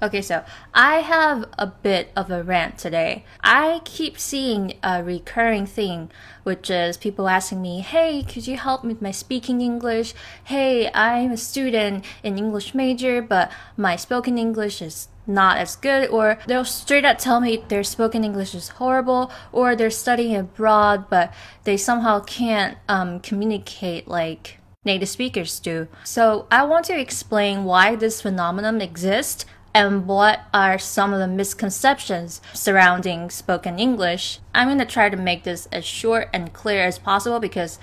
Okay, so I have a bit of a rant today. I keep seeing a recurring thing, which is people asking me, Hey, could you help me with my speaking English? Hey, I'm a student in English major, but my spoken English is not as good, or they'll straight up tell me their spoken English is horrible, or they're studying abroad, but they somehow can't um, communicate like native speakers do. So I want to explain why this phenomenon exists and what are some of the misconceptions surrounding spoken English. I'm going to try to make this as short and clear as possible because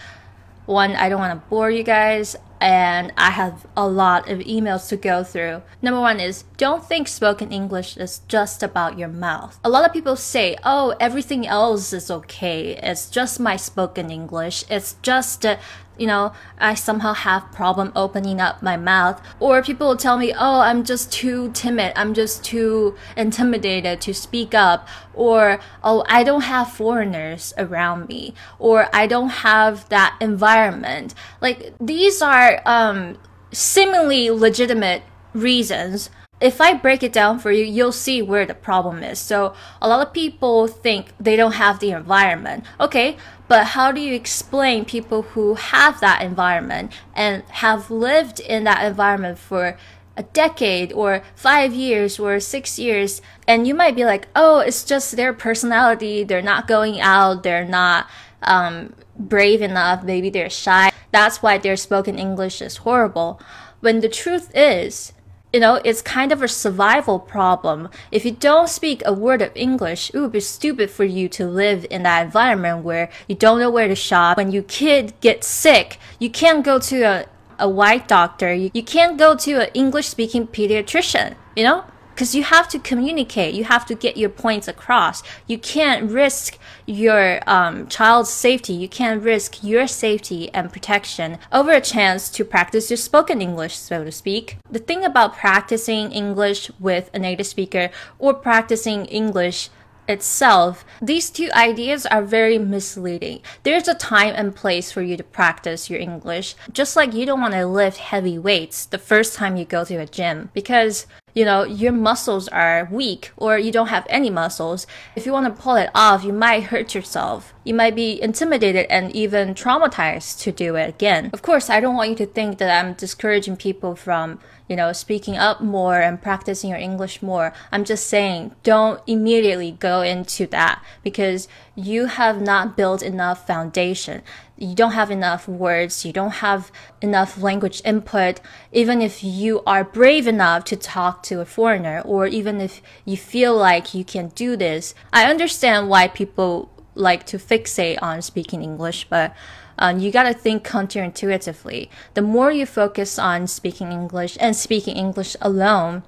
one, I don't want to bore you guys, and I have a lot of emails to go through. Number one is don't think spoken English is just about your mouth. A lot of people say, oh, everything else is okay. It's just my spoken English. It's just uh, you know, I somehow have problem opening up my mouth. Or people will tell me, oh, I'm just too timid. I'm just too intimidated to speak up. Or, oh, I don't have foreigners around me. Or I don't have that environment. Like, these are, um, seemingly legitimate reasons if I break it down for you, you'll see where the problem is. So a lot of people think they don't have the environment. Okay, but how do you explain people who have that environment and have lived in that environment for a decade or five years or six years? And you might be like, oh, it's just their personality. They're not going out. They're not um, brave enough. Maybe they're shy. That's why their spoken English is horrible. When the truth is, you know, it's kind of a survival problem. If you don't speak a word of English, it would be stupid for you to live in that environment where you don't know where to shop. When your kid gets sick, you can't go to a, a white doctor. You, you can't go to an English speaking pediatrician, you know? Because you have to communicate. You have to get your points across. You can't risk your um, child's safety. You can't risk your safety and protection over a chance to practice your spoken english so to speak. The thing about practicing english with a native speaker or practicing english itself, these two ideas are very misleading. There's a time and place for you to practice your English, just like you don't want to lift heavy weights the first time you go to a gym because you know, your muscles are weak or you don't have any muscles. If you want to pull it off, you might hurt yourself. You might be intimidated and even traumatized to do it again. Of course, I don't want you to think that I'm discouraging people from you know, speaking up more and practicing your English more. I'm just saying don't immediately go into that because you have not built enough foundation. You don't have enough words. You don't have enough language input. Even if you are brave enough to talk to a foreigner or even if you feel like you can do this, I understand why people like to fixate on speaking English, but um, you got to think counterintuitively. The more you focus on speaking English and speaking English alone,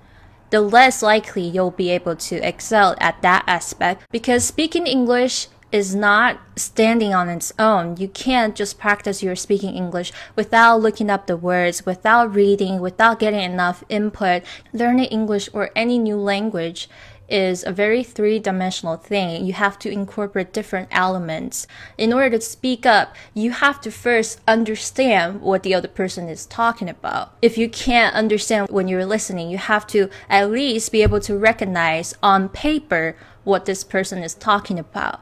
the less likely you'll be able to excel at that aspect because speaking English is not standing on its own. You can't just practice your speaking English without looking up the words, without reading, without getting enough input. Learning English or any new language is a very three dimensional thing. You have to incorporate different elements. In order to speak up, you have to first understand what the other person is talking about. If you can't understand when you're listening, you have to at least be able to recognize on paper what this person is talking about.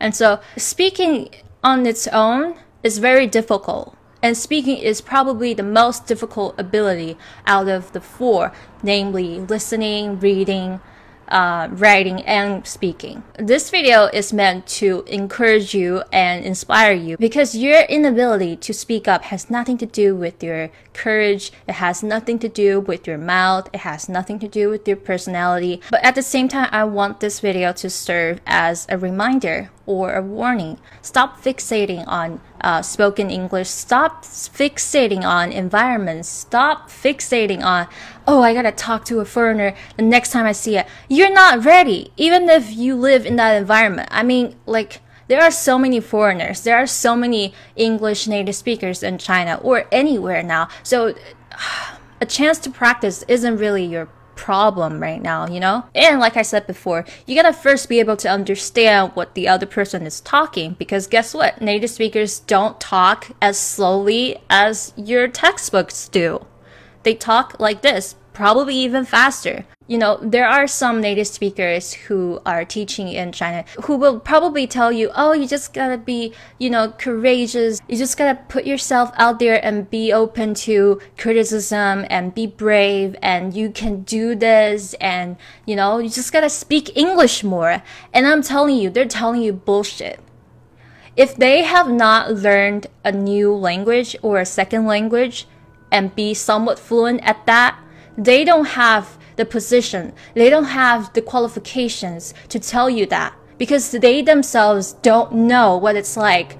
And so speaking on its own is very difficult. And speaking is probably the most difficult ability out of the four, namely listening, reading, uh, writing and speaking. This video is meant to encourage you and inspire you because your inability to speak up has nothing to do with your courage. It has nothing to do with your mouth. It has nothing to do with your personality. But at the same time, I want this video to serve as a reminder or a warning. Stop fixating on uh, spoken English. Stop fixating on environments. Stop fixating on, oh, I gotta talk to a foreigner the next time I see it. You're not ready, even if you live in that environment. I mean, like, there are so many foreigners. There are so many English native speakers in China or anywhere now. So, a chance to practice isn't really your problem right now, you know? And like I said before, you gotta first be able to understand what the other person is talking because guess what? Native speakers don't talk as slowly as your textbooks do. They talk like this probably even faster. You know, there are some native speakers who are teaching in China who will probably tell you, oh, you just gotta be, you know, courageous. You just gotta put yourself out there and be open to criticism and be brave and you can do this and, you know, you just gotta speak English more. And I'm telling you, they're telling you bullshit. If they have not learned a new language or a second language and be somewhat fluent at that, they don't have the position, they don't have the qualifications to tell you that because they themselves don't know what it's like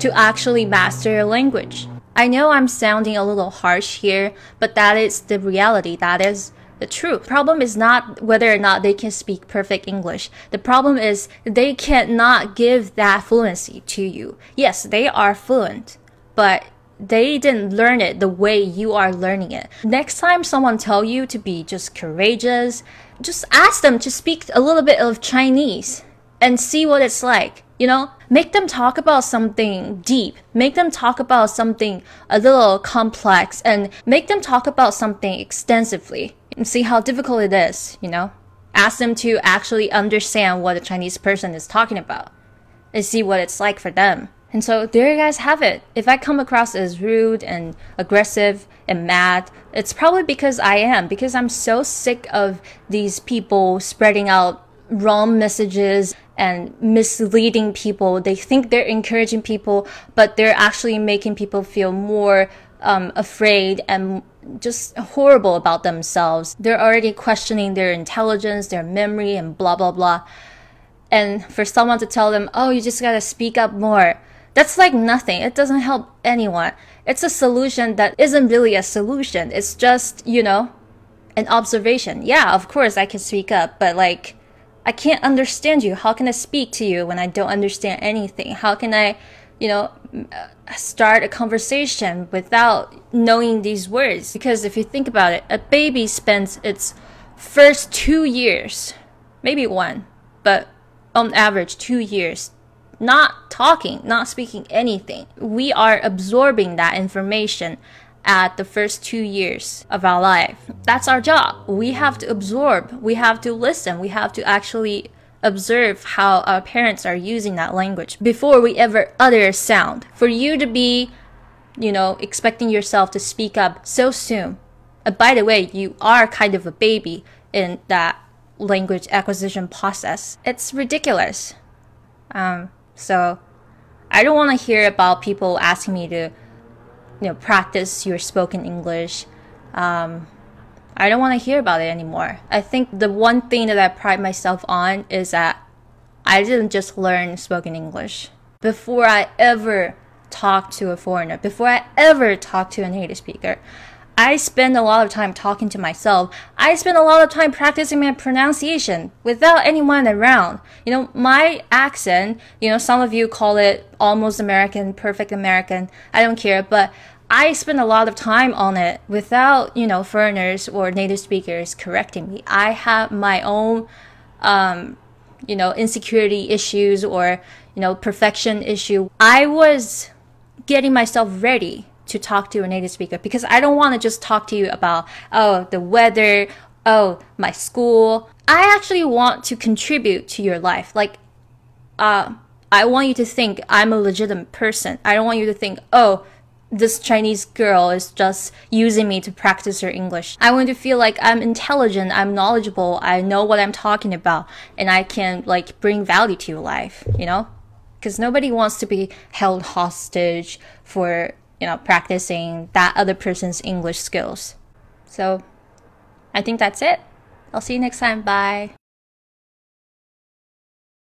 to actually master a language. I know I'm sounding a little harsh here, but that is the reality. That is the truth. Problem is not whether or not they can speak perfect English. The problem is they cannot give that fluency to you. Yes, they are fluent, but they didn't learn it the way you are learning it. Next time someone tell you to be just courageous, just ask them to speak a little bit of Chinese and see what it's like. You know, make them talk about something deep, make them talk about something a little complex, and make them talk about something extensively and see how difficult it is, you know? Ask them to actually understand what a Chinese person is talking about and see what it's like for them. And so there you guys have it. If I come across as rude and aggressive and mad, it's probably because I am, because I'm so sick of these people spreading out wrong messages and misleading people. They think they're encouraging people, but they're actually making people feel more um, afraid and just horrible about themselves. They're already questioning their intelligence, their memory, and blah, blah, blah. And for someone to tell them, oh, you just gotta speak up more that's like nothing. It doesn't help anyone. It's a solution that isn't really a solution. It's just, you know, an observation. Yeah, of course I can speak up, but like, I can't understand you. How can I speak to you when I don't understand anything? How can I, you know, uh, start a conversation without knowing these words? Because if you think about it, a baby spends its first two years, maybe one, but on average, two years not talking, not speaking anything. We are absorbing that information at the first two years of our life. That's our job. We have to absorb, we have to listen, we have to actually observe how our parents are using that language before we ever utter a sound. For you to be, you know, expecting yourself to speak up so soon. Uh, by the way, you are kind of a baby in that language acquisition process. It's ridiculous. Um, so I don't want to hear about people asking me to, you know, practice your spoken English. Um, I don't want to hear about it anymore. I think the one thing that I pride myself on is that I didn't just learn spoken English. Before I ever talked to a foreigner, before I ever talked to a native speaker, I spend a lot of time talking to myself. I spend a lot of time practicing my pronunciation without anyone around. You know, my accent, you know, some of you call it almost American, perfect American. I don't care, but I spend a lot of time on it without, you know, foreigners or native speakers correcting me. I have my own, um, you know, insecurity issues or, you know, perfection issue. I was getting myself ready to talk to a native speaker because I don't want to just talk to you about, oh, the weather, oh, my school. I actually want to contribute to your life. Like, uh, I want you to think I'm a legitimate person. I don't want you to think, oh, this Chinese girl is just using me to practice her English. I want to feel like I'm intelligent, I'm knowledgeable, I know what I'm talking about, and I can like bring value to your life, you know? Because nobody wants to be held hostage for you know, practicing that other person's English skills. So I think that's it. I'll see you next time. Bye.